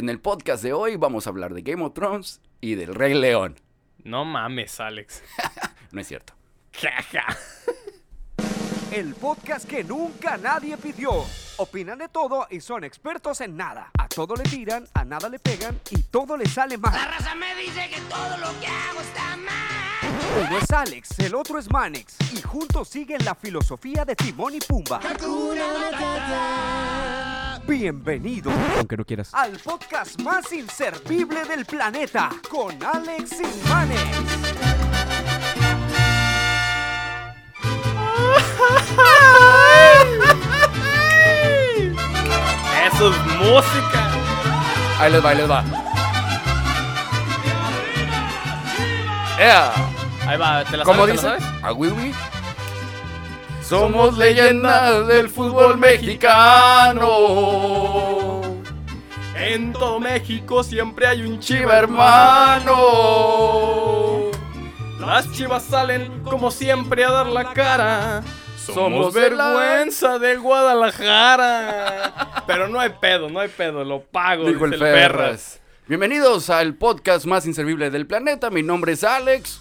En el podcast de hoy vamos a hablar de Game of Thrones y del Rey León. No mames, Alex. No es cierto. El podcast que nunca nadie pidió. Opinan de todo y son expertos en nada. A todo le tiran, a nada le pegan y todo le sale La mal. raza me dice que todo lo que hago está mal. Uno es Alex, el otro es Manex. Y juntos siguen la filosofía de Timón y Pumba. Bienvenido, aunque no quieras, al podcast más inservible del planeta. Con Alex y Manex. Eso es música. Ahí les va, ahí les va. ¡Ea! Ahí va, ¿te la ¿Cómo sabes? ¿Te la dice? sabes? ¿A Wiwi? Somos leyendas del fútbol mexicano. En todo México siempre hay un Chiva hermano. Las chivas salen como siempre a dar la cara. Somos vergüenza de Guadalajara. Pero no hay pedo, no hay pedo, lo pago. Dijo el dice Ferras. Bienvenidos al podcast más inservible del planeta. Mi nombre es Alex.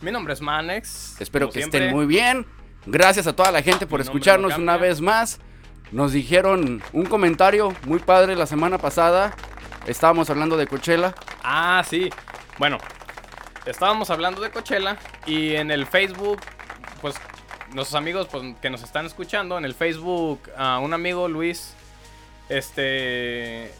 Mi nombre es Manex. Espero que siempre. estén muy bien. Gracias a toda la gente por escucharnos no una vez más. Nos dijeron un comentario muy padre la semana pasada. Estábamos hablando de Coachella. Ah, sí. Bueno, estábamos hablando de Coachella y en el Facebook, pues nuestros amigos pues, que nos están escuchando, en el Facebook, a un amigo Luis, este,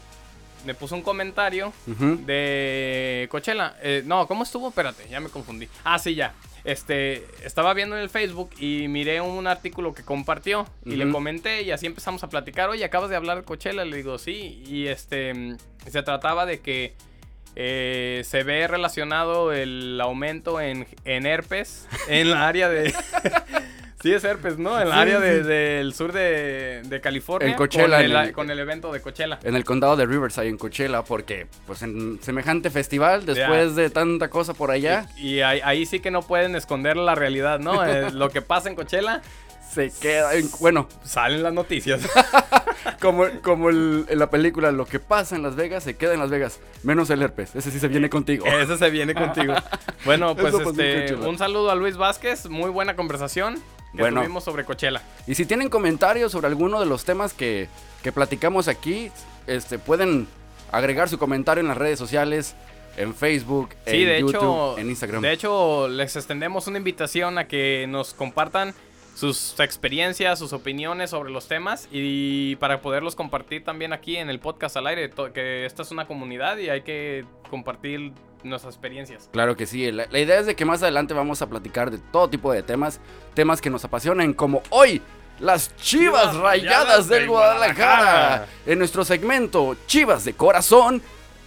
me puso un comentario de Coachella. Eh, no, ¿cómo estuvo? Espérate, ya me confundí. Ah, sí, ya. Este, estaba viendo en el Facebook y miré un artículo que compartió y le comenté y así empezamos a platicar. Oye, acabas de hablar de Coachella, le digo, sí. Y este, se trataba de que eh, se ve relacionado el aumento en, en herpes en la área de... sí, es herpes, ¿no? En Sí, área sí. del sur de, de California. En Coachella, Con en el, el- con el evento de Coachella. En el condado de Riverside, en Coachella, porque pues en semejante festival, después de tanta cosa por allá, Y, y ahí, ahí sí que no pueden esconder la realidad, ¿no? Eh, lo que pasa en Coachella, se queda, en- bueno, salen las noticias. como, como el- en la película, lo que pasa en Las Vegas se queda en Las Vegas, menos el herpes, ese sí se viene contigo. Ese se viene contigo. Bueno, pues este, un saludo a Luis Vázquez, muy buena conversación que Bueno. tuvimos sobre Coachella. Y si tienen comentarios sobre alguno de los temas que, que platicamos aquí, este, pueden agregar su comentario en las redes sociales, en Facebook, Sí, en de YouTube, hecho, en Instagram. de hecho les extendemos una invitación a que nos compartan sus experiencias, sus opiniones sobre los temas y para poderlos compartir también aquí en el podcast al aire, que esta es una comunidad y hay que compartir nuestras experiencias. Claro que sí, la, la idea es de que más adelante vamos a platicar de todo tipo de temas, temas que nos apasionan, como hoy, las Chivas, Chivas Rayadas del del Guadalajara. Guadalajara. En nuestro segmento Chivas de Corazón.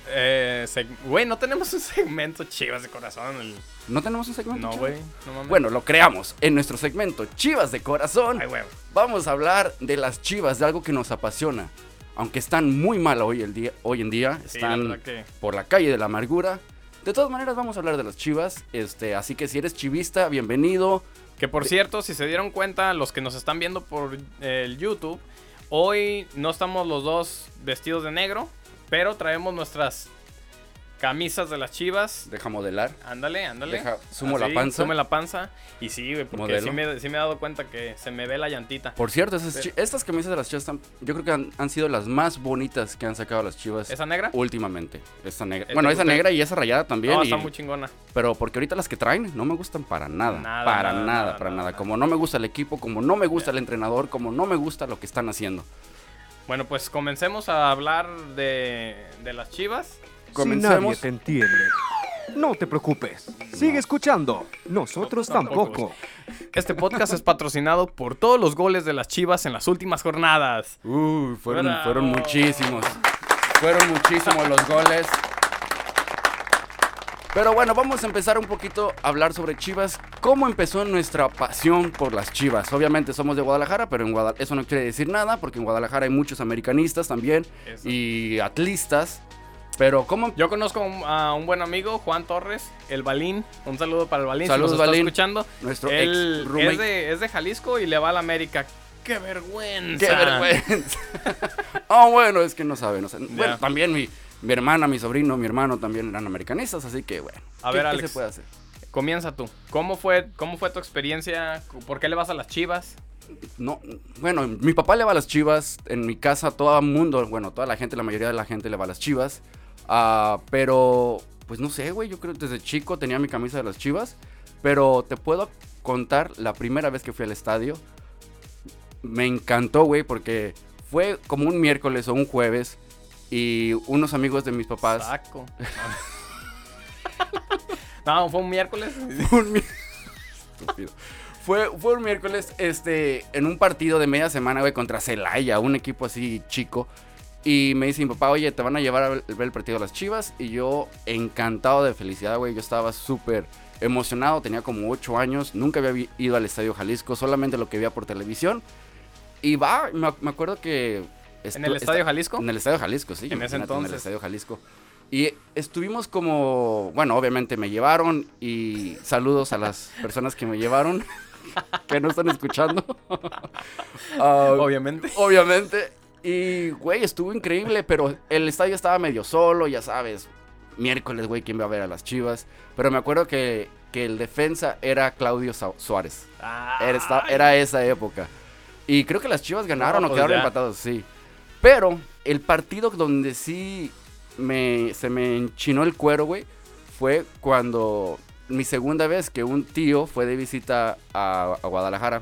Eh, güey, no tenemos un segmento chivas de corazón. el- ¿No tenemos un segmento? No, güey, no. Bueno, lo creamos. En nuestro segmento Chivas de Corazón. Ay. Vamos a hablar de las chivas, de algo que nos apasiona. Aunque están muy mal hoy, el día, hoy en día, Sí, la están que- por la calle de la amargura. De todas maneras, vamos a hablar de las chivas. Este, así que si eres chivista, bienvenido. Que por cierto, si se dieron cuenta, los que nos están viendo por eh, el YouTube, hoy no estamos los dos vestidos de negro, pero traemos nuestras camisas de las chivas. Deja modelar. Ándale, ándale. Deja- sumo la panza. Sume la panza. Y sí, güey, porque sí me, sí me he dado cuenta que se me ve la llantita. Por cierto, esas Sí. chi- estas camisas de las chivas están, yo creo que han, han sido las más bonitas que han sacado las chivas ¿Esa negra? últimamente. Esta negra. ¿Te Bueno, esa negra y esa rayada también. No, y- está muy chingona. Pero porque ahorita las que traen no me gustan para nada. Nada, para nada, para nada, nada. nada. Como no me gusta el equipo, como no me gusta el entrenador, como no me gusta lo que están haciendo. Bueno, pues comencemos a hablar de, de las chivas. Si nadie te entiende, no te preocupes. Sigue escuchando. Nosotros Tampoco. tampoco. Este podcast es patrocinado por todos los goles de las chivas en las últimas jornadas. Uy, fueron, Bravo. fueron muchísimos. Fueron muchísimos los goles. Pero bueno, vamos a empezar un poquito a hablar sobre Chivas. ¿Cómo empezó nuestra pasión por las Chivas? Obviamente somos de Guadalajara, pero en Guadal- eso no quiere decir nada, porque en Guadalajara hay muchos americanistas también Eso. y atlistas. Pero ¿cómo Yo conozco a un- buen amigo, Juan Torres, el Balín. Un saludo para el Balín. Saludos, si nos está Balín. escuchando. nuestro Él ex roommate es de, es de Jalisco y le va a la América. ¡Qué vergüenza! ¡Qué vergüenza! oh, bueno, es que no sabe, no sé. Bueno, también mi, Mi hermana, mi sobrino, mi hermano también eran americanistas, así que bueno. A ¿qué- ver, ¿qué Alex. se puede hacer? Comienza tú. ¿Cómo fue, ¿Cómo fue tu experiencia? ¿Por qué le vas a las chivas? No, bueno, mi papá le va a las chivas. En mi casa, todo el mundo, bueno, toda la gente, la mayoría de la gente le va a las chivas. Ah, pero, pues no sé, güey. Yo creo que desde chico tenía mi camisa de las chivas. Pero te puedo contar la primera vez que fui al estadio. Me encantó, güey, porque fue como un miércoles o un jueves. Y unos amigos de mis papás. Saco. no, fue un miércoles. un Estúpido. Fue, fue un miércoles este, en un partido de media semana, güey, contra Celaya, un equipo así chico. Y me dice mi papá, oye, te van a llevar a ver el partido de las chivas. Y yo, encantado de felicidad, güey. Yo estaba súper emocionado, tenía como 8 años. Nunca había ido al Estadio Jalisco, solamente lo que veía por televisión. Y va, me, ac- me acuerdo que. ¿En el Estadio esta- Jalisco? en el Estadio Jalisco, sí. En ese imagínate, En entonces. el Estadio Jalisco. Y estuvimos como, bueno, obviamente me llevaron y saludos a las personas que me llevaron, que no están escuchando. Ah, Obviamente. obviamente. Y, güey, estuvo increíble, pero el estadio estaba medio solo, ya sabes. Miércoles, güey, ¿quién va a ver a las chivas? Pero me acuerdo que, que el defensa era Claudio Suárez. Era, esta- Ay. era esa época. Y creo que las Chivas ganaron No, o pues quedaron ya. empatados, sí. Pero el partido donde sí me, se me enchinó el cuero, güey, fue cuando mi segunda vez que un tío fue de visita a, a Guadalajara.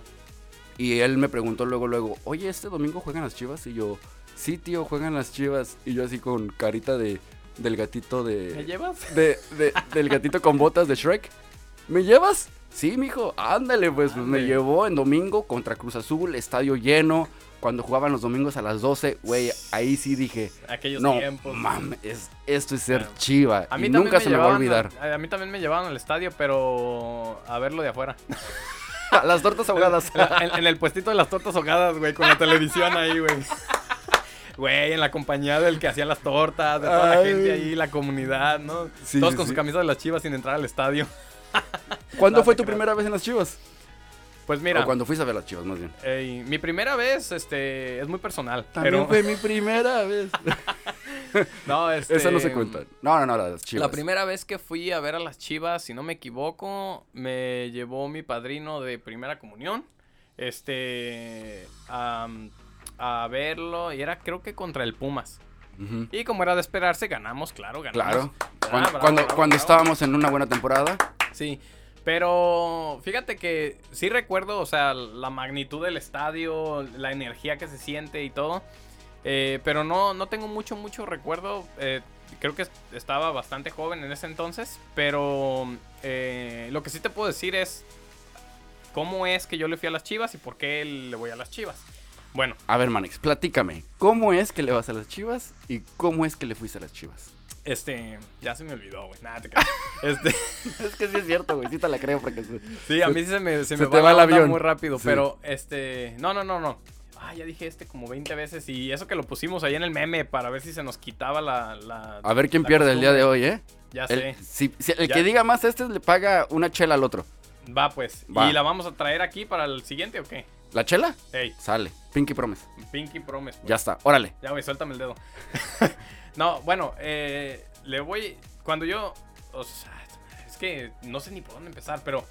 Y él me preguntó luego, luego, oye, ¿este domingo juegan las Chivas? Y yo, sí, tío, juegan las Chivas. Y yo así con carita de, del gatito de... ¿Me llevas? de, de- del gatito con botas de Shrek. ¿Me llevas? Sí, mijo, ándale, pues, pues me llevó en domingo contra Cruz Azul, estadio lleno. Cuando jugaban los domingos a las 12, güey, ahí sí dije, Aquellos no, tiempos. mames, es- esto es ser Claro. chiva. A mí y nunca me se me va a olvidar. A, a mí también me llevaban al estadio, pero a verlo de afuera. Las tortas ahogadas. en, en el puestito de las tortas ahogadas, güey, con la televisión ahí, güey. Güey, en la compañía del que hacía las tortas, de toda la gente ahí, la comunidad, ¿no? Sí, Todos sí, con sí. sus camisas de las chivas sin entrar al estadio. ¿Cuándo No, fue tu creo. primera vez en las chivas? Pues mira, O cuando fuiste a ver las chivas, más bien. mi primera vez, este, es muy personal. También pero, fue mi primera vez. no, este, Esa no se cuenta. No, no, no, las chivas. La primera vez que fui a ver a las chivas, si no me equivoco, me llevó mi padrino de primera comunión. Este. A, a verlo. Y era creo que contra el Pumas. Y como era de esperarse, ganamos, claro, ganamos. Claro. Ah, Cuando, bravo, cuando, bravo, cuando bravo. estábamos en una buena temporada. Sí. Pero fíjate que sí recuerdo, o sea, la magnitud del estadio, la energía que se siente y todo. Eh, pero no, no tengo mucho, mucho recuerdo. Eh, creo que estaba bastante joven en ese entonces. Pero eh, lo que sí te puedo decir es cómo es que yo le fui a las chivas y por qué le voy a las chivas. Bueno, A ver, Manix, platícame. ¿Cómo es que le vas a las chivas y cómo es que le fuiste a las chivas? este, ya se me olvidó, güey. Nada, te. Este. Es que sí es cierto, güey. Sí te la creo porque... Sí, a mí sí se me, se se me te va, va la el avión. muy rápido, Sí. pero este, no, no, no, no. Ah, ya dije este como 20 veces y eso que lo pusimos ahí en el meme para ver si se nos quitaba la... la A ver quién la pierde el día de hoy, ¿eh? Ya El, sé. si- si el Ya. que diga más este le paga una chela al otro. Va pues. Va. ¿Y la vamos a traer aquí para el siguiente o qué? ¿La chela? Ey, Sale. Pinky Promise. Pinky Promise. pues. Ya está. Órale. Ya, güey, suéltame el dedo. no, bueno, eh, le voy. Cuando yo. O sea, es que no sé ni por dónde empezar, pero.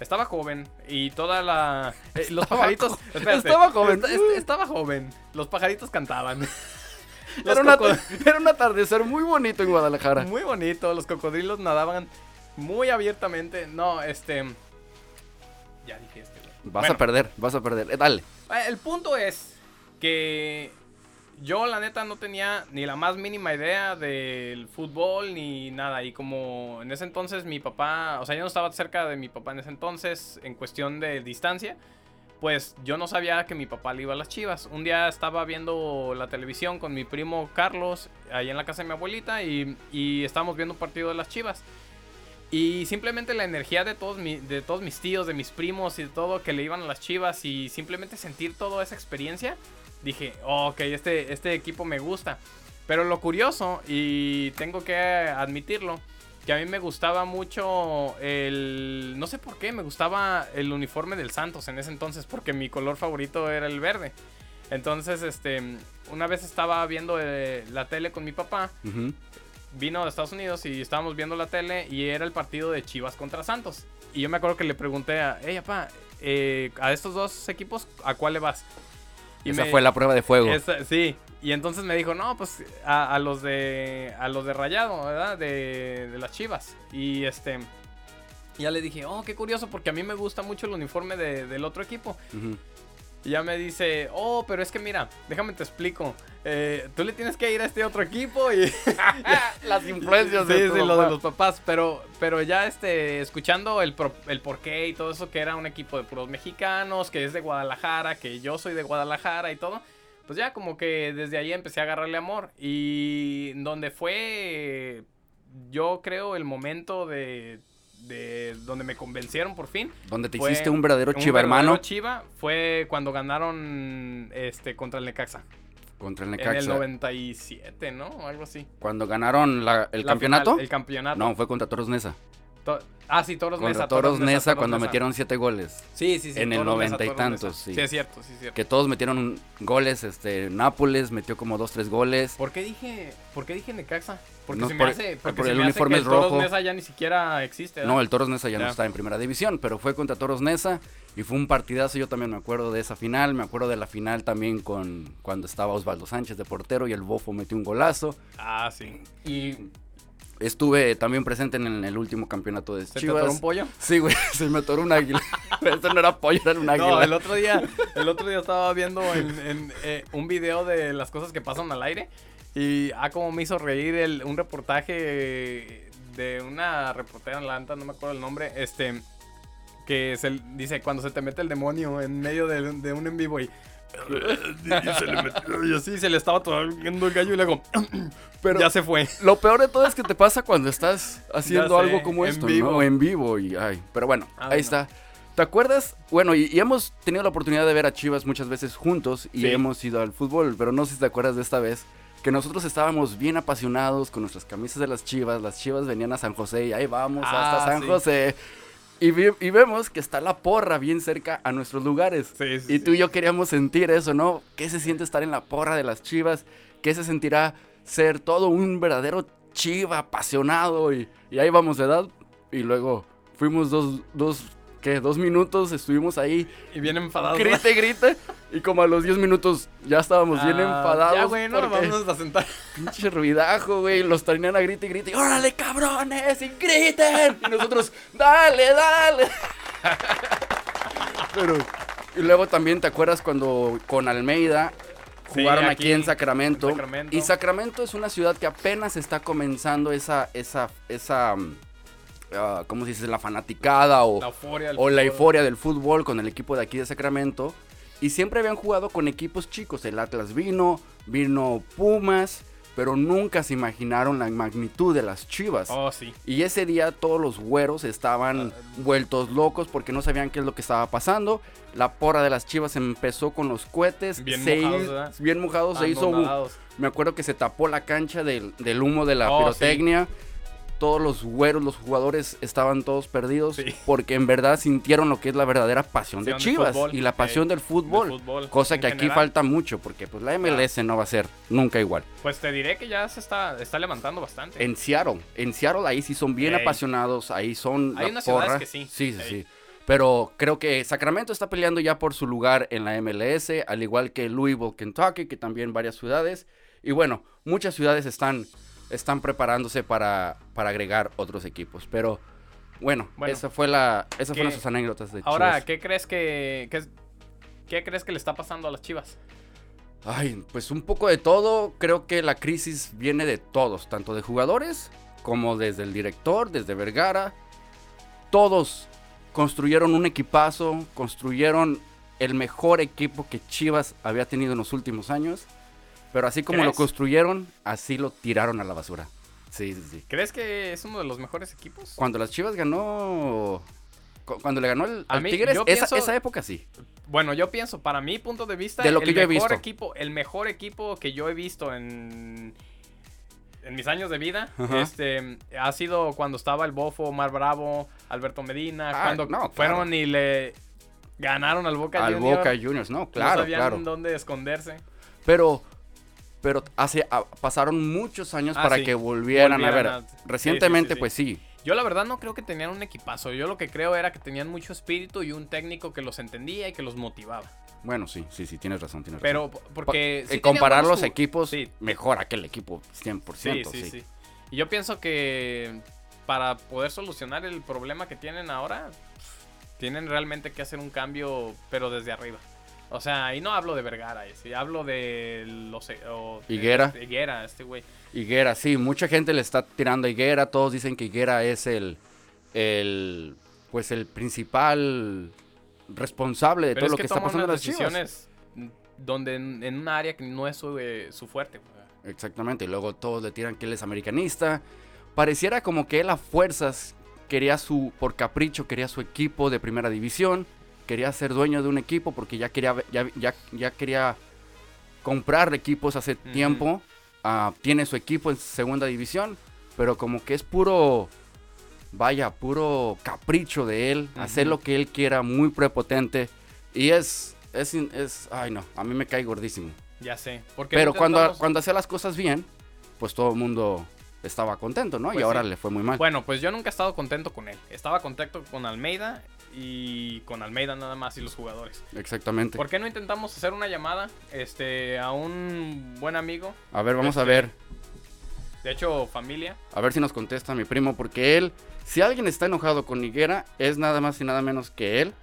Estaba joven y toda la. eh, los pajaritos. espérate, estaba joven. esta- est- estaba joven. Los pajaritos cantaban. Era, una- era un atardecer muy bonito en Guadalajara. Muy bonito. Los cocodrilos nadaban muy abiertamente. No, este. Ya dije este. Vas Bueno. a perder, vas a perder. Eh, dale. Eh, El punto es que yo la neta no tenía ni la más mínima idea del fútbol ni nada. Y como en ese entonces mi papá, o sea, yo no estaba cerca de mi papá en ese entonces en cuestión de distancia. Pues yo no sabía que mi papá le iba a las chivas. Un día estaba viendo la televisión con mi primo Carlos, ahí en la casa de mi abuelita, y, y estábamos viendo un partido de las chivas. Y simplemente la energía de todos, de todos mis tíos, de mis primos y de todo que le iban a las chivas y simplemente sentir toda esa experiencia, dije, "Oh, ok, este, este equipo me gusta. Pero lo curioso, y tengo que admitirlo, que a mí me gustaba mucho el... No sé por qué, me gustaba el uniforme del Santos en ese entonces, porque mi color favorito era el verde. Entonces, este, una vez estaba viendo eh, la tele con mi papá, vino de Estados Unidos y estábamos viendo la tele y era el partido de Chivas contra Santos. Y yo me acuerdo que le pregunté a, hey, papá, eh, a estos dos equipos, ¿a cuál le vas? Y Esa me- fue la prueba de fuego. esa- sí, y entonces me dijo, no, pues a, a los de a los de Rayado, ¿verdad? De, de las Chivas. Y este ya le dije, oh, qué curioso, porque a mí me gusta mucho el uniforme de- del otro equipo. Ujú. Y ya me dice, oh, pero es que mira, déjame te explico. Eh, tú le tienes que ir a este otro equipo y... Las influencias sí, de sí, lo de los papás, pero, pero ya este, escuchando el, pro- el porqué y todo eso, que era un equipo de puros mexicanos, que es de Guadalajara, que yo soy de Guadalajara y todo, pues ya como que desde ahí empecé a agarrarle amor. Y donde fue, yo creo, el momento de, de donde me convencieron por fin. Donde te fue hiciste un verdadero un chiva verdadero hermano Chiva fue cuando ganaron este contra el Necaxa. contra el En el Necaxa. 97, ¿no? Algo así. Cuando ganaron la- el La campeonato. final, el campeonato. No, fue contra Toros Nesa. Ah, sí, Toros Contra Nesa. Toros Nesa Toros cuando Nesa. metieron siete goles. Sí, sí, sí. en el noventa y tantos, sí. Sí, es cierto, sí, es cierto. Que todos metieron goles. Este, Nápoles metió como dos, tres goles. ¿Por qué dije, por qué dije Necaxa? Porque No, se me por- hace, porque por se el me hace uniforme que es el Toros rojo. Nesa ya ni siquiera existe. No, el Toros Nesa ya, no Ya. está en primera división, pero fue contra Toros Nesa y fue un partidazo. Yo también me acuerdo de esa final. Me acuerdo de la final también con cuando estaba Osvaldo Sánchez de portero y el Bofo metió un golazo. Ah, sí. Y estuve también presente en el último campeonato de ¿Se te Chivas. atoró un pollo? Sí, güey, se me atoró un águila. Esto no era pollo, era un águila. No, el otro día, el otro día estaba viendo en, en, eh, un video de las cosas que pasan al aire y ah, como me hizo reír el, un reportaje de una reportera, la neta, no me acuerdo el nombre, este, que se, dice cuando se te mete el demonio en medio de, de un en vivo y, y se le metió y así se le estaba atorando el gallo y luego Pero ya se fue. lo peor de todo es que te pasa cuando estás haciendo sé, algo como en esto, vivo. ¿no? En vivo y ay, pero bueno, Ah, ahí está. ¿Te acuerdas? Bueno, y, y hemos tenido la oportunidad de ver a Chivas muchas veces juntos y Sí. hemos ido al fútbol, pero no sé si te acuerdas de esta vez que nosotros estábamos bien apasionados con nuestras camisas de las Chivas, las Chivas venían a San José y ahí vamos Ah, hasta San sí. José. Y, vi- y vemos que está la porra bien cerca a nuestros lugares. Sí, sí, Y tú y yo queríamos sentir eso, ¿no? ¿Qué se siente estar en la porra de las chivas? ¿Qué se sentirá ser todo un verdadero chiva apasionado? Y, y ahí vamos, ¿verdad? Y luego fuimos dos, dos, ¿qué? Dos minutos, estuvimos ahí, Y bien enfadado. grite, grite. Y como a los 10 minutos ya estábamos bien Ah, enfadados. Ya, güey, no, vamos a sentar. Pinche ruidajo, güey. Los traían a grite y grite. y, ¡Órale, cabrones! ¡Y griten! Y nosotros, ¡dale, dale! Pero. Y luego también te acuerdas cuando con Almeida Sí, jugaron aquí, aquí, en Sacramento. en Sacramento. Y Sacramento es una ciudad que apenas está comenzando esa. esa. esa. Ah, ¿Cómo se dice? La fanaticada o La euforia. del o la fútbol. euforia del fútbol con el equipo de aquí de Sacramento. Y siempre habían jugado con equipos chicos. El Atlas vino, vino Pumas, pero nunca se imaginaron la magnitud de las chivas. Oh, sí. Y ese día todos los güeros estaban vueltos locos porque no sabían qué es lo que estaba pasando. La porra de las chivas empezó con los cohetes. Bien se mojados. Bien mojados. Se hizo me acuerdo que se tapó la cancha del, del humo de la Oh, pirotecnia. Todos los güeros, los jugadores estaban todos perdidos Sí. porque en verdad sintieron lo que es la verdadera pasión de Chivas fútbol, y la pasión eh, del fútbol. del fútbol, cosa que aquí falta mucho porque pues la MLS no va a ser nunca igual. Pues te diré que ya se está, está levantando bastante. En Seattle, en Seattle ahí sí son bien Ey. apasionados, ahí son Hay la unas ciudades porra. que sí. Sí, sí, Ey. sí. Pero creo que Sacramento está peleando ya por su lugar en la MLS, al igual que Louisville, Kentucky, que también varias ciudades. Y bueno, muchas ciudades están, están preparándose para, para agregar otros equipos. Pero bueno, Bueno, esa fue la, esas ¿qué- fueron nuestras anécdotas de Ahora, Chivas. ¿qué crees que, qué, qué crees que le está pasando a las Chivas? Ay, pues un poco de todo. Creo que la crisis viene de todos, tanto de jugadores como desde el director, desde Vergara. Todos construyeron un equipazo, construyeron el mejor equipo que Chivas había tenido en los últimos años. Pero así como lo construyeron, así lo tiraron a la basura. Sí, sí, sí. ¿Crees que es uno de los mejores equipos? Cuando las Chivas ganó... cu- Cuando le ganó el, A al mí, Tigres, esa, pienso- esa época sí. Bueno, yo pienso, para mi punto de vista, De lo el que yo he mejor visto. equipo, el mejor equipo que yo he visto en, en mis años de vida, este, ha sido cuando estaba el Bofo, Omar Bravo, Alberto Medina, Ah, cuando no, claro. fueron y le Ganaron al Boca al Juniors. Boca Juniors, no, no claro, sabían claro. dónde esconderse. Pero, pero hace, a- pasaron muchos años Ah, para sí. que volvieran, a ver. a- Recientemente, sí, sí, sí. pues sí. Yo la verdad no creo que tenían un equipazo. Yo lo que creo era que tenían mucho espíritu y un técnico que los entendía y que los motivaba. Bueno, sí, sí, sí, tienes razón, tienes Pero razón. porque... Eh, comparar los equipos, mejor aquel equipo 100%. sí, sí, sí. Y yo pienso que para poder solucionar el problema que tienen ahora, tienen realmente que hacer un cambio, pero desde arriba. O sea, y no hablo de Vergara, eh, sí, hablo de los... o- Higuera. este, Higuera, este güey. Higuera, sí, mucha gente le está tirando a Higuera, todos dicen que Higuera es el, el pues el principal responsable de Pero todo es lo que que está pasando en las Chivas. decisiones donde en, en un área que no es su, eh, su fuerte. güey. Exactamente, y luego todos le tiran que él es americanista. Pareciera como que él a fuerzas quería su, por capricho, quería su equipo de primera división, quería ser dueño de un equipo porque ya quería, ya, ya, ya quería comprar equipos hace tiempo. Ah, tiene su equipo en segunda división, pero como que es puro, vaya, puro capricho de él, hacer lo que él quiera, muy prepotente. Y es, es, es, ay no, a mí me cae gordísimo. Ya sé. Porque Pero cuando, cuando hacía las cosas bien, pues todo el mundo estaba contento, ¿no? Pues y ahora sí. le fue muy mal. Bueno, pues yo nunca he estado contento con él. Estaba contento con Almeida y con Almeida nada más y los jugadores. Exactamente. ¿Por qué no intentamos hacer una llamada este, a un buen amigo? A ver, vamos a Este- ver. De hecho, familia. A ver si nos contesta mi primo, porque él, si alguien está enojado con Higuera, es nada más y nada menos que él.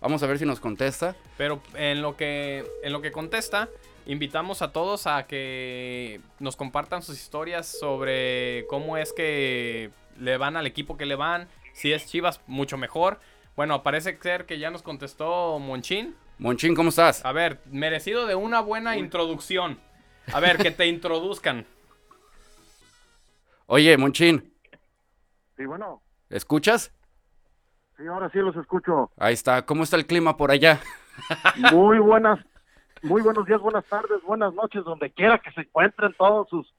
Vamos a ver si nos contesta. Pero en lo que, en lo que contesta, invitamos a todos a que nos compartan sus historias sobre cómo es que le van al equipo que le van. Si es Chivas, mucho mejor. Bueno, parece ser que ya nos contestó Monchín. Monchín, ¿cómo estás? A ver, merecido de una buena introducción. A ver, que te introduzcan. Oye, Monchín, Sí, bueno, ¿escuchas? sí, ahora sí los escucho. Ahí está. ¿Cómo está el clima por allá? Muy buenas, muy buenos días, buenas tardes, buenas noches, donde quiera que se encuentren todos sus,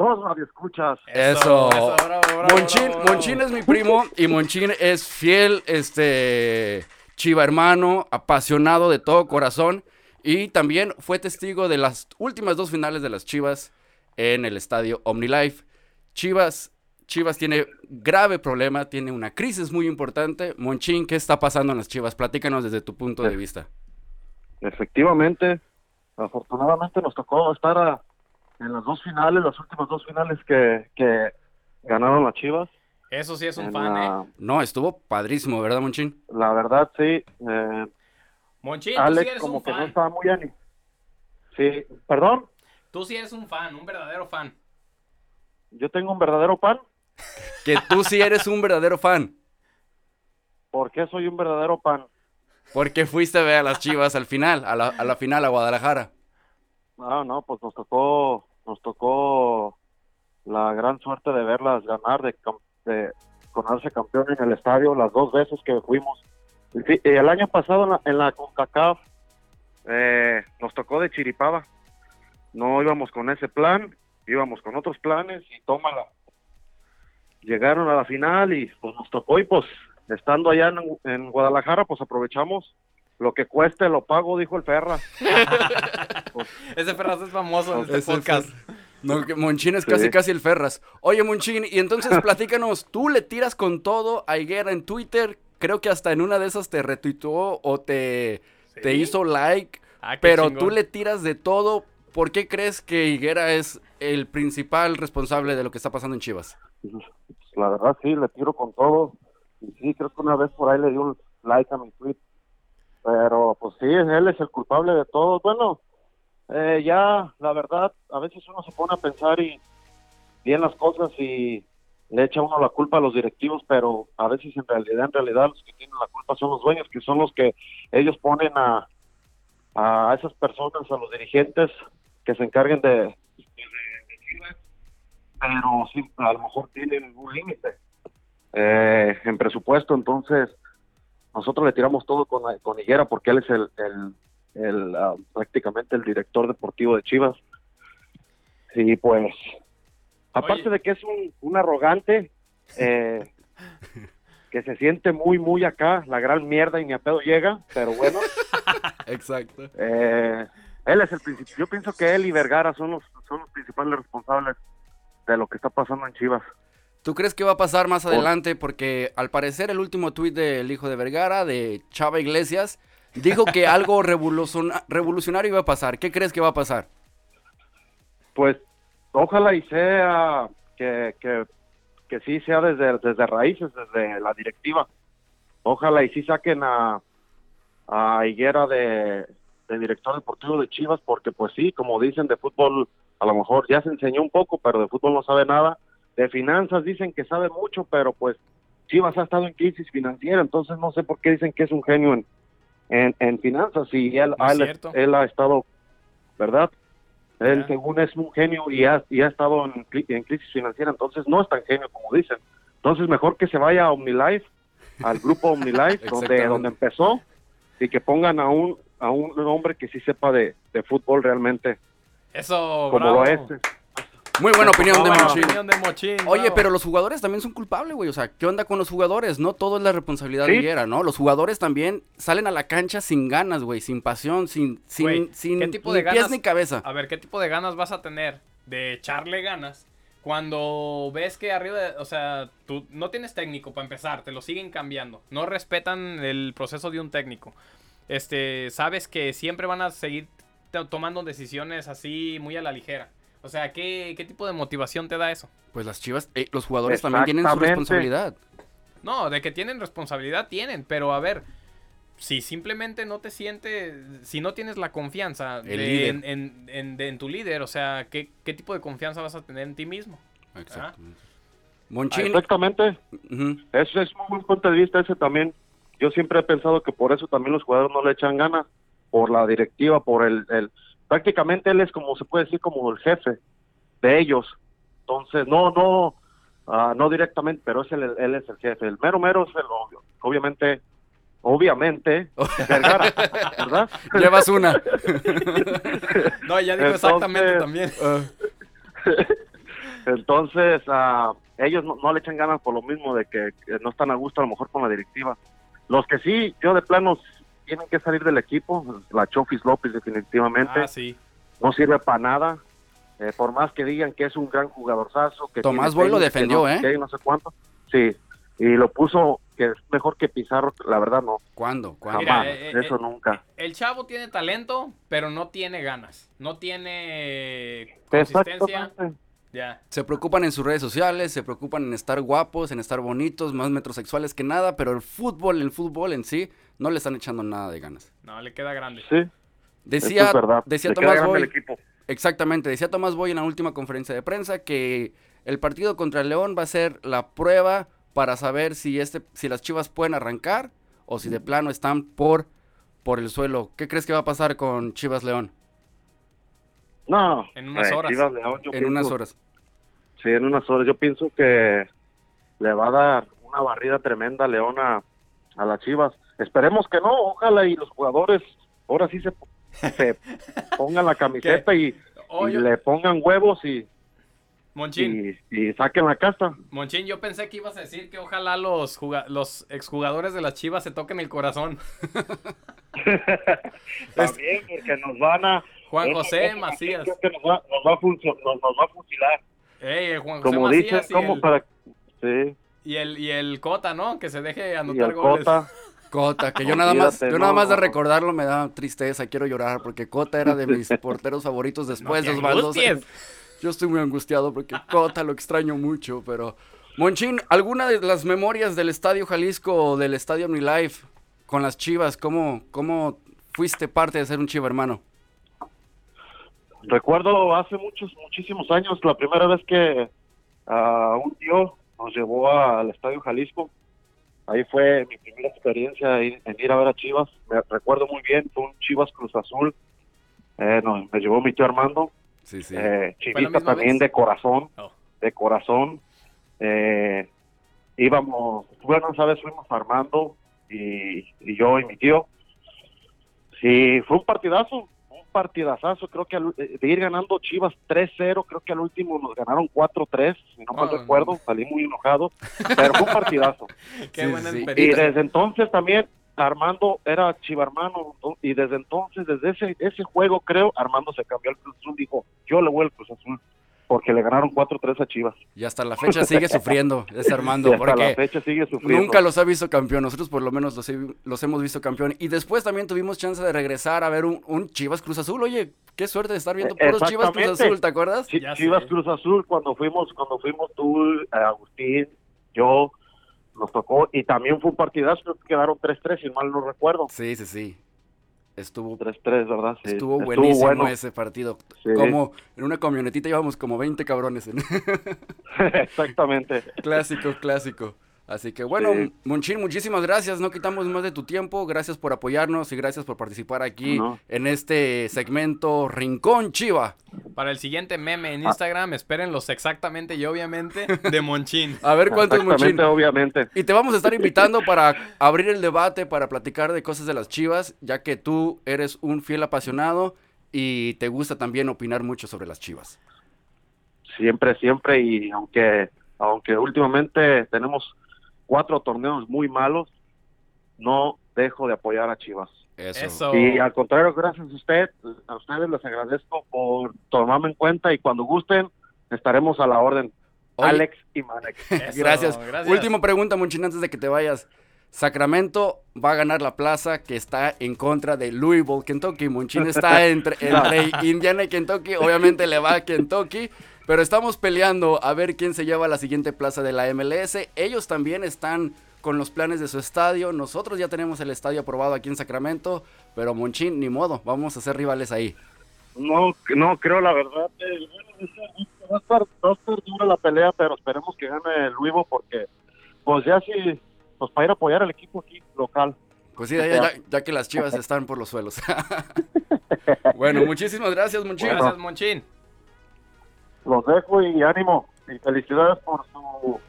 todos radioescuchas. Eso. bravo, bravo, Monchín, bravo, bravo. Monchín es mi primo y Monchín es fiel, este, chiva hermano, apasionado de todo corazón y también fue testigo de las últimas dos finales de las Chivas en el estadio OmniLife. Chivas, Chivas tiene grave problema, tiene una crisis muy importante. Monchín, ¿qué está pasando en las Chivas? Platícanos desde tu punto de vista. Efectivamente, afortunadamente nos tocó estar a- en las dos finales, las últimas dos finales que, que ganaron las Chivas. Eso sí es un En fan, ¿eh? No, estuvo padrísimo, ¿verdad, Monchín? la verdad, sí. eh, Monchín, tú sí Alex eres como un que no fan. estaba muy ani- Sí, perdón, Tú sí eres un fan, un verdadero fan. yo tengo un verdadero pan. Que tú sí eres un verdadero fan. ¿Por qué soy un verdadero pan? Porque fuiste a ver a las Chivas al final, a la, a la final a Guadalajara. Ah, no, pues nos tocó, nos tocó la gran suerte de verlas ganar, de, de campeón en el estadio las dos veces que fuimos. El año pasado en la, en la CONCACAF eh, nos tocó de chiripaba. No íbamos con ese plan, íbamos con otros planes y tómala. Llegaron a la final y pues nos tocó y pues estando allá en, en Guadalajara pues aprovechamos lo que cueste lo pago, dijo el Ferra. Ese Ferraz es famoso en este Ese podcast. No, que Monchín es Sí. casi casi el Ferras. Oye, Monchín, y entonces platícanos, tú le tiras con todo a Higuera en Twitter. Creo que hasta en una de esas te retuiteó o te, te hizo like. Ah, Pero chingón. tú le tiras de todo. ¿Por qué crees que Higuera es el principal responsable de lo que está pasando en Chivas? Pues, la verdad sí, le tiro con todo. Y sí, creo que una vez por ahí le di un like a mi tweet. Pero pues sí, él es el culpable de todo. Bueno, eh, ya la verdad, a veces uno se pone a pensar y bien las cosas y le echa uno la culpa a los directivos, pero a veces en realidad, en realidad los que tienen la culpa son los dueños, que son los que ellos ponen a, a esas personas, a los dirigentes que se encarguen de, pero sí, a lo mejor tienen un límite eh, en presupuesto, entonces nosotros le tiramos todo con, con Higuera porque él es el, el, el, ah, prácticamente el director deportivo de Chivas. Y pues, aparte Oye. de que es un, un arrogante, eh, que se siente muy, muy acá, la gran mierda y ni a pedo llega, pero bueno, Exacto. eh, él es el principal. Yo pienso que él y Vergara son los, son los principales responsables de lo que está pasando en Chivas. ¿Tú crees que va a pasar más adelante? Porque al parecer el último tuit del hijo de Vergara, de Chava Iglesias, dijo que algo revoluciona- revolucionario iba a pasar. ¿Qué crees que va a pasar? Pues ojalá y sea que, que, que sí sea desde, desde raíces, desde la directiva. Ojalá y sí saquen a, a Higuera de, de director deportivo de Chivas, porque pues sí, como dicen de fútbol, a lo mejor ya se enseñó un poco, pero de fútbol no sabe nada. De finanzas dicen que sabe mucho, pero pues Chivas ha estado en crisis financiera, entonces no sé por qué dicen que es un genio en, en, en finanzas y él, No él, ha estado, ¿verdad? Él según es un genio y ha, y ha estado en, en crisis financiera, entonces no es tan genio como dicen. Entonces mejor que se vaya a OmniLife, al grupo OmniLife, donde, donde empezó, y que pongan a un, a un hombre que sí sepa de, de fútbol realmente, Eso, como bravo. lo es. Muy buena opinión de Buena Monchín. opinión de Mochín, Oye, pero los jugadores también son culpables, güey. O sea, ¿qué onda con los jugadores? No todo es la responsabilidad Sí. de ¿no? Los jugadores también salen a la cancha sin ganas, güey, sin pasión, sin, sin, Güey, sin ¿qué tipo ni de pies ganas? ni cabeza. A ver, ¿qué tipo de ganas vas a tener de echarle ganas cuando ves que arriba, de- o sea, tú no tienes técnico para empezar, te lo siguen cambiando, no respetan el proceso de un técnico. Este, sabes que siempre van a seguir to- tomando decisiones así muy a la ligera. O sea, ¿qué, qué tipo de motivación te da eso? Pues las chivas, eh, los jugadores también tienen su responsabilidad. No, de que tienen responsabilidad, tienen, pero a ver, si simplemente no te sientes, si no tienes la confianza de- líder. en, en- en- de- en tu líder, o sea, ¿qué, ¿qué tipo de confianza vas a tener en ti mismo? Exactamente. Monchín, Exactamente, ujú, Eso es muy buen punto de vista ese también. Yo siempre he pensado que por eso también los jugadores no le echan ganas, por la directiva, por el, el prácticamente él es como se puede decir como el jefe de ellos. Entonces, no, no, ah, no directamente, pero es el, él es el jefe. El mero mero es el obvio. Obviamente, obviamente, Vergara, ¿verdad? llevas una. No, ya digo Entonces- exactamente también. Entonces, ah, ellos no, no le echan ganas por lo mismo de que, que no están a gusto a lo mejor con la directiva. Los que sí, yo de plano, tienen que salir del equipo, la Chofis López definitivamente, Ah, sí. no sirve para nada. Eh, por más que digan que es un gran jugadorzazo, que Tomás Boy lo defendió, no ¿eh? no sé cuánto. Sí, y lo puso que es mejor que Pizarro, la verdad no, ¿Cuándo? ¿Cuándo? Jamás, eh, eh, eso eh, nunca. El chavo tiene talento, pero no tiene ganas. No tiene consistencia. Ya. Se preocupan en sus redes sociales, se preocupan en estar guapos, en estar bonitos, más metrosexuales que nada, pero el fútbol, el fútbol en sí, no le están echando nada de ganas. No, le queda grande. Sí, Decía, es verdad. decía Le Tomás Boy, el equipo. exactamente, decía Tomás Boy en la última conferencia de prensa que el partido contra el León va a ser la prueba para saber si este, si las Chivas pueden arrancar o si de plano están por, por el suelo. ¿Qué crees que va a pasar con Chivas León No, En unas eh, horas. Chivas León, yo en unas horas? Sí, en unas horas. Yo pienso que le va a dar una barrida tremenda a León a, a las Chivas. Esperemos que no, ojalá y los jugadores ahora sí se, se pongan la camiseta y, Oh, y yo- le pongan huevos y, Monchín, y, y saquen la casta. Monchín, yo pensé que ibas a decir que ojalá los, los exjugadores de las Chivas se toquen el corazón. También porque nos van a... Juan esa- José Macías. que nos va, nos va a nos, nos va a fusilar. Ey, el Juan José Como Macías y, como el, para... Sí, y, el, y el Cota, ¿no? Que se deje y anotar el goles. Cota. Cota, que yo nada más, yo nada más de recordarlo me da tristeza, quiero llorar, porque Cota era de mis porteros favoritos después de Osvaldo. Yo estoy muy angustiado porque Cota lo extraño mucho, pero... Monchín, ¿alguna de las memorias del Estadio Jalisco o del Estadio OmniLife con las chivas? ¿Cómo, ¿Cómo fuiste parte de ser un chiva hermano? Recuerdo hace muchos, muchísimos años, la primera vez que ah, un tío nos llevó al Estadio Jalisco. Ahí fue mi primera experiencia en, ir a ver a Chivas. Me recuerdo muy bien, fue un Chivas Cruz Azul. Eh, no, me llevó mi tío Armando, Sí, sí. eh, ¿Fue la chivista también vez? de corazón, Oh. de corazón. Eh, íbamos, bueno, sabes, fuimos Armando y, y yo y mi tío. Sí, fue un partidazo, partidazazo, creo que al- eh, de ir ganando Chivas 3-0, creo que al último nos ganaron 4-3, si no mal Ah, recuerdo, salí muy enojado, pero fue un partidazo. Qué Sí, buena sí. Y desde entonces también Armando era chivarmano y desde entonces, desde ese ese juego creo, Armando se cambió al Cruz Azul, dijo, yo le voy al Cruz Azul, porque le ganaron 4-3 a Chivas. Y hasta la fecha sigue sufriendo ese Y Armando, hasta la fecha sigue sufriendo. nunca los ha visto campeón. Nosotros por lo menos los, he- los hemos visto campeón. Y después también tuvimos chance de regresar a ver un, un Chivas Cruz Azul. Oye, qué suerte de estar viendo puros Chivas Cruz. Azul, ¿te acuerdas? Ya Chivas sé. Cruz Azul cuando fuimos cuando fuimos tú Agustín yo nos tocó y también fue un partidazo quedaron 3-3 si mal no recuerdo Sí, sí, sí. Estuvo, 3-3 verdad sí. estuvo buenísimo bueno. ese partido. Sí. Como en una camionetita íbamos como 20 cabrones. en- exactamente clásico, clásico. Así que bueno, Sí. Monchín, muchísimas gracias. No quitamos más de tu tiempo. Gracias por apoyarnos y gracias por participar aquí No. en este segmento Rincón Chiva. Para el siguiente meme Ah. en Instagram, espérenlos exactamente y obviamente de Monchín. A ver cuánto es Monchín. exactamente obviamente Y te vamos a estar invitando para abrir el debate, para platicar de cosas de las chivas, ya que tú eres un fiel apasionado y te gusta también opinar mucho sobre las chivas. siempre siempre y aunque aunque últimamente tenemos cuatro torneos muy malos no dejo de apoyar a Chivas Eso. Y al contrario, gracias a usted, a ustedes les agradezco por tomarme en cuenta y cuando gusten estaremos a la orden. Oye. Alex y Manex. Eso, Gracias. gracias. Última pregunta, Monchín, antes de que te vayas. Sacramento va a ganar la plaza que está en contra de Louisville, Kentucky. Monchín está entre, entre Indiana y Kentucky. Obviamente le va a Kentucky. Pero estamos peleando a ver quién se lleva la siguiente plaza de la MLS. Ellos también están con los planes de su estadio. Nosotros ya tenemos el estadio aprobado aquí en Sacramento. Pero Monchín, ni modo. Vamos a ser rivales ahí. No, no creo la verdad. eh, Va a estar, va a estar dura la pelea, pero esperemos que gane el Luivo porque, pues ya sí, pues para ir a apoyar al equipo aquí local. Pues sí, ya, ya- ya que las chivas están por los suelos. bueno, muchísimas gracias, Monchín. Gracias, Monchín. Los dejo y ánimo. Y felicidades por su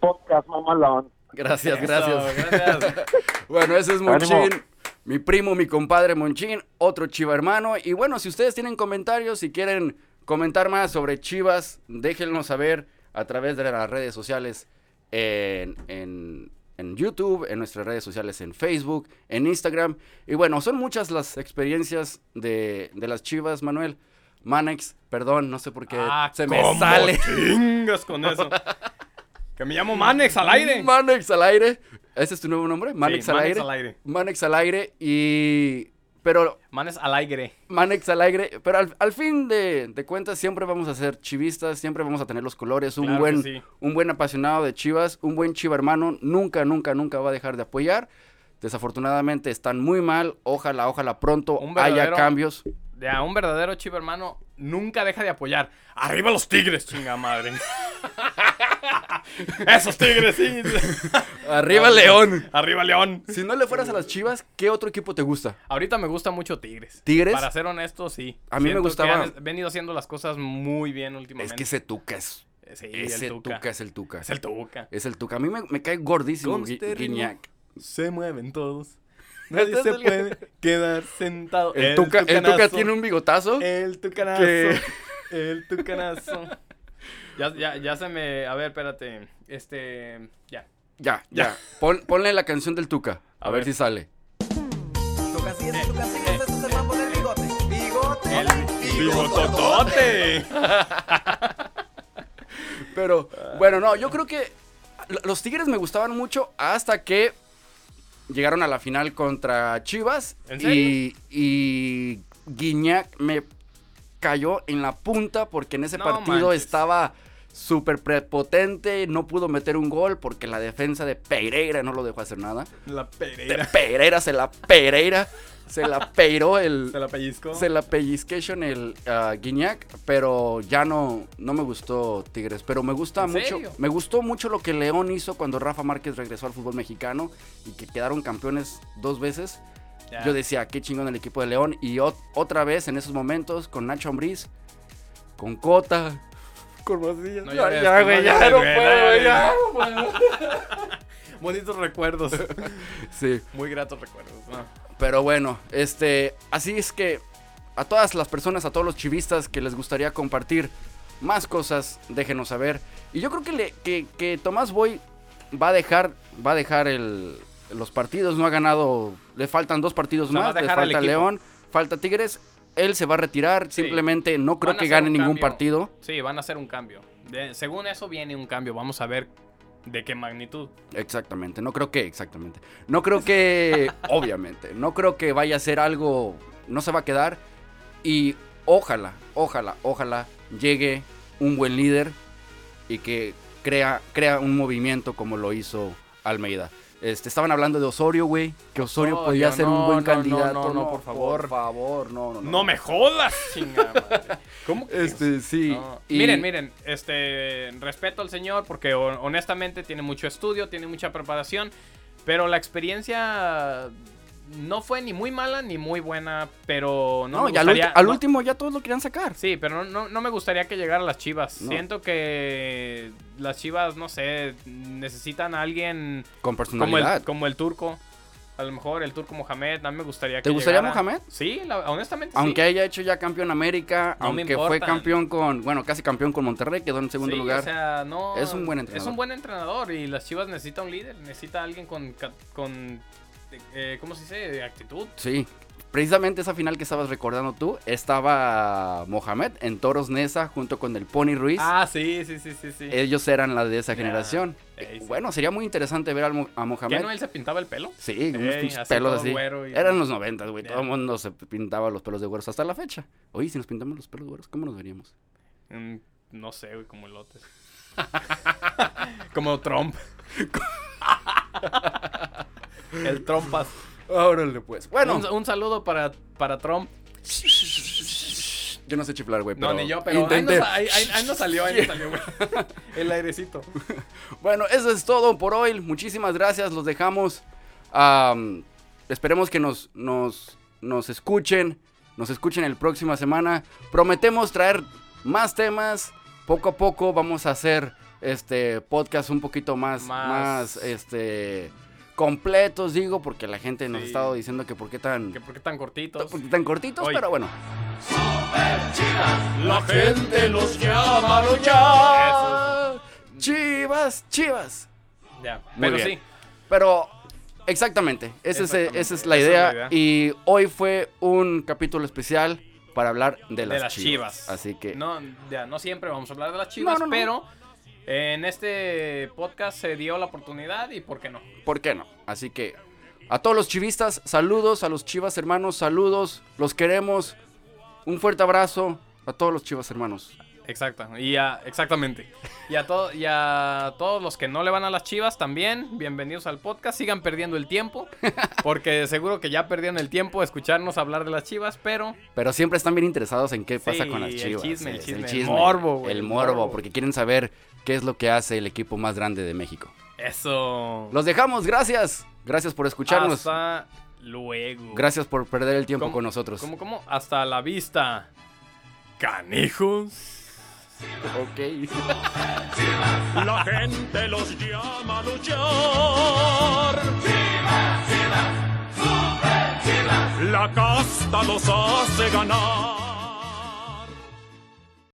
podcast, mamalón. Gracias, Eso, gracias. gracias. Bueno, ese es Ánimo. Monchín, mi primo, mi compadre Monchín, otro chiva hermano. Y bueno, si ustedes tienen comentarios, si quieren comentar más sobre chivas, déjenlo saber a través de las redes sociales en, en- en YouTube, en nuestras redes sociales en Facebook, en Instagram. Y bueno, son muchas las experiencias de, de las chivas, Manuel. Manex, perdón, no sé por qué Ah, se me ¿cómo sale. chingas con eso. Que me llamo Manex al aire. Manex al aire. ¿Ese es tu nuevo nombre? Manex, Sí, al, Manex aire. al aire. Manex al aire y... Pero Manes al aire. Manex al aire. Pero al, al fin de, de cuentas siempre vamos a ser chivistas, siempre vamos a tener los colores. Un, Claro buen, sí. un buen apasionado de chivas, un buen chiva hermano, nunca, nunca, nunca va a dejar de apoyar. Desafortunadamente están muy mal. Ojalá, ojalá pronto haya cambios. De a un verdadero chivo hermano nunca deja de apoyar. ¡Arriba los tigres, chinga madre! ¡Esos tigres, sí! ¡Arriba León! ¡Arriba León! Si no le fueras a las chivas, ¿qué otro equipo te gusta? Ahorita me gusta mucho Tigres. ¿Tigres? Para ser honesto, sí. A mí me Siento que gustaba- han venido haciendo las cosas muy bien últimamente. Es que ese Tuca es... Sí, Ese el tuca. tuca. es el Tuca. Es el Tuca. Es el Tuca. A mí me, me cae gordísimo Gui-. Guiñac. Se mueven todos. Nadie se puede quedar sentado. El, tuca, el Tuca tiene un bigotazo. El tucanazo. que- El tucanazo. Ya, ya, ya se me. A ver, espérate. Este. Ya. Ya, ya. Pon- ponle la canción del Tuca. A, A ver. ver. si sale. Tu casilla, tu casilla, ese es el mambo del bigote. Bigote. El bigototote. Pero, bueno, no, yo creo que los Tigres me gustaban mucho hasta que llegaron a la final contra Chivas. ¿En Y, y Guiñac me cayó en la punta porque en ese No partido manches. estaba súper prepotente, no pudo meter un gol porque la defensa de Pereira no lo dejó hacer nada. La De pereira. Pereira se la Pereira, se la peiró el... Se la pellizco. Se la pellizcation el Guiñac, pero ya no, no me gustó Tigres. Pero me gusta ¿En mucho. serio? Me gustó mucho lo que León hizo cuando Rafa Márquez regresó al fútbol mexicano y que quedaron campeones dos veces. Yo decía, qué chingón el equipo de León. Y ot- otra vez en esos momentos con Nacho Ambriz, con Cota, con. No ya, ya, no güey, ya no puedo, no ya no puedo. Bonitos recuerdos. Sí. Muy gratos recuerdos. ¿no? Pero bueno, este, así es que a todas las personas, a todos los chivistas que les gustaría compartir más cosas, déjenos saber. Y yo creo que, le- que, que Tomás Boy va a dejar, va a dejar el, los partidos, no ha ganado, le faltan dos partidos O sea, va más, le falta. León, falta Tigres, él se va a retirar, Sí. simplemente no creo que gane ningún cambio. partido. Sí, van a hacer un cambio. De- según eso viene un cambio. Vamos a ver de qué magnitud. Exactamente, no creo que, exactamente. No creo que, obviamente, no creo que vaya a ser algo, no se va a quedar. Y ojalá, ojalá, ojalá llegue un buen líder y que crea, crea un movimiento como lo hizo Almeida. Este, estaban hablando de Osorio, güey, que Osorio Osorio, podía ser un no, buen no, candidato. no, no, por favor. Por favor, no, no, no. No me jodas, chingada madre. ¿Cómo que? Este, sí. No. y- Miren, miren, este, respeto al señor porque ho- honestamente tiene mucho estudio, tiene mucha preparación, pero la experiencia no fue ni muy mala ni muy buena, pero no, No, me y al, gustaría- ulti- al no- último ya todos lo querían sacar. Sí, pero no, no, me gustaría que llegara a las Chivas. Siento que las Chivas, no sé, necesitan a alguien Con como personalidad. el, como el turco. A lo mejor el turco Mohamed, no me gustaría que ¿Te gustaría llegara. Mohamed? Sí, la- honestamente Aunque sí. haya hecho ya campeón América, No aunque fue campeón con, bueno, casi campeón con Monterrey, quedó en segundo Sí, lugar. O sea, no, Es un buen entrenador. Es un buen entrenador y las Chivas necesita un líder, necesita alguien con, con eh, ¿cómo se dice? De actitud. Sí. Precisamente esa final que estabas recordando tú, estaba Mohamed en Toros Nesa junto con el Pony Ruiz. Ah, sí, sí, sí, sí, sí. Ellos eran la de esa generación. Ey, sí. Bueno, sería muy interesante ver a Mohamed. ¿Qué no él se pintaba el pelo? Sí, unos Ey, así pelos así. y- Eran los noventas, güey. Ya. Todo el mundo se pintaba los pelos de güeros hasta la fecha. Oye, si nos pintamos los pelos güeros, ¿cómo nos veríamos? Mm, no sé, güey, como elotes. como Trump. el Trumpas. Órale, pues. Bueno, un, un saludo para, para Trump. yo no sé chiflar, güey. No, ni yo, pero ahí nos, ahí- ahí- ahí nos salió, ahí nos salió, güey. El airecito. Bueno, eso es todo por hoy. Muchísimas gracias. Los dejamos. Am, esperemos que nos, nos, nos escuchen. Nos escuchen el próxima semana. Prometemos traer más temas. Poco a poco vamos a hacer este podcast un poquito más, más, Más- este completos, digo, porque la gente nos ha estado diciendo que por qué tan, ¿Que ¿Por qué tan cortitos? por qué tan cortitos, pero bueno. La gente los llama, los Chivas, chivas. Ya, Muy pero bien. sí. Pero exactamente, esa, es, esa es la esa es idea. la idea. Y hoy fue un capítulo especial para hablar de las, de las chivas. chivas. Así que No, ya, no siempre vamos a hablar de las chivas, No, no, no. En este podcast se dio la oportunidad y ¿por qué no? ¿por qué no? Así que a todos los chivistas, saludos, a los chivas hermanos, saludos, los queremos. Un fuerte abrazo a todos los chivas hermanos. Exacto, y a, exactamente. Y a, to- y a todos los que no le van a las chivas también, bienvenidos al podcast. Sigan perdiendo el tiempo, porque seguro que ya perdieron el tiempo de escucharnos hablar de las chivas, pero Pero siempre están bien interesados en qué pasa Sí, con las el chivas. chisme, el es chisme, el morbo, güey, El el morbo, morbo. porque quieren saber qué es lo que hace el equipo más grande de México. eso. Los dejamos, gracias. Gracias por escucharnos. Hasta luego. Gracias por perder el tiempo ¿Cómo- con nosotros. ¿Cómo, cómo? Hasta la vista. Canijos. Ok. La gente los llama a luchar. La casta los hace ganar.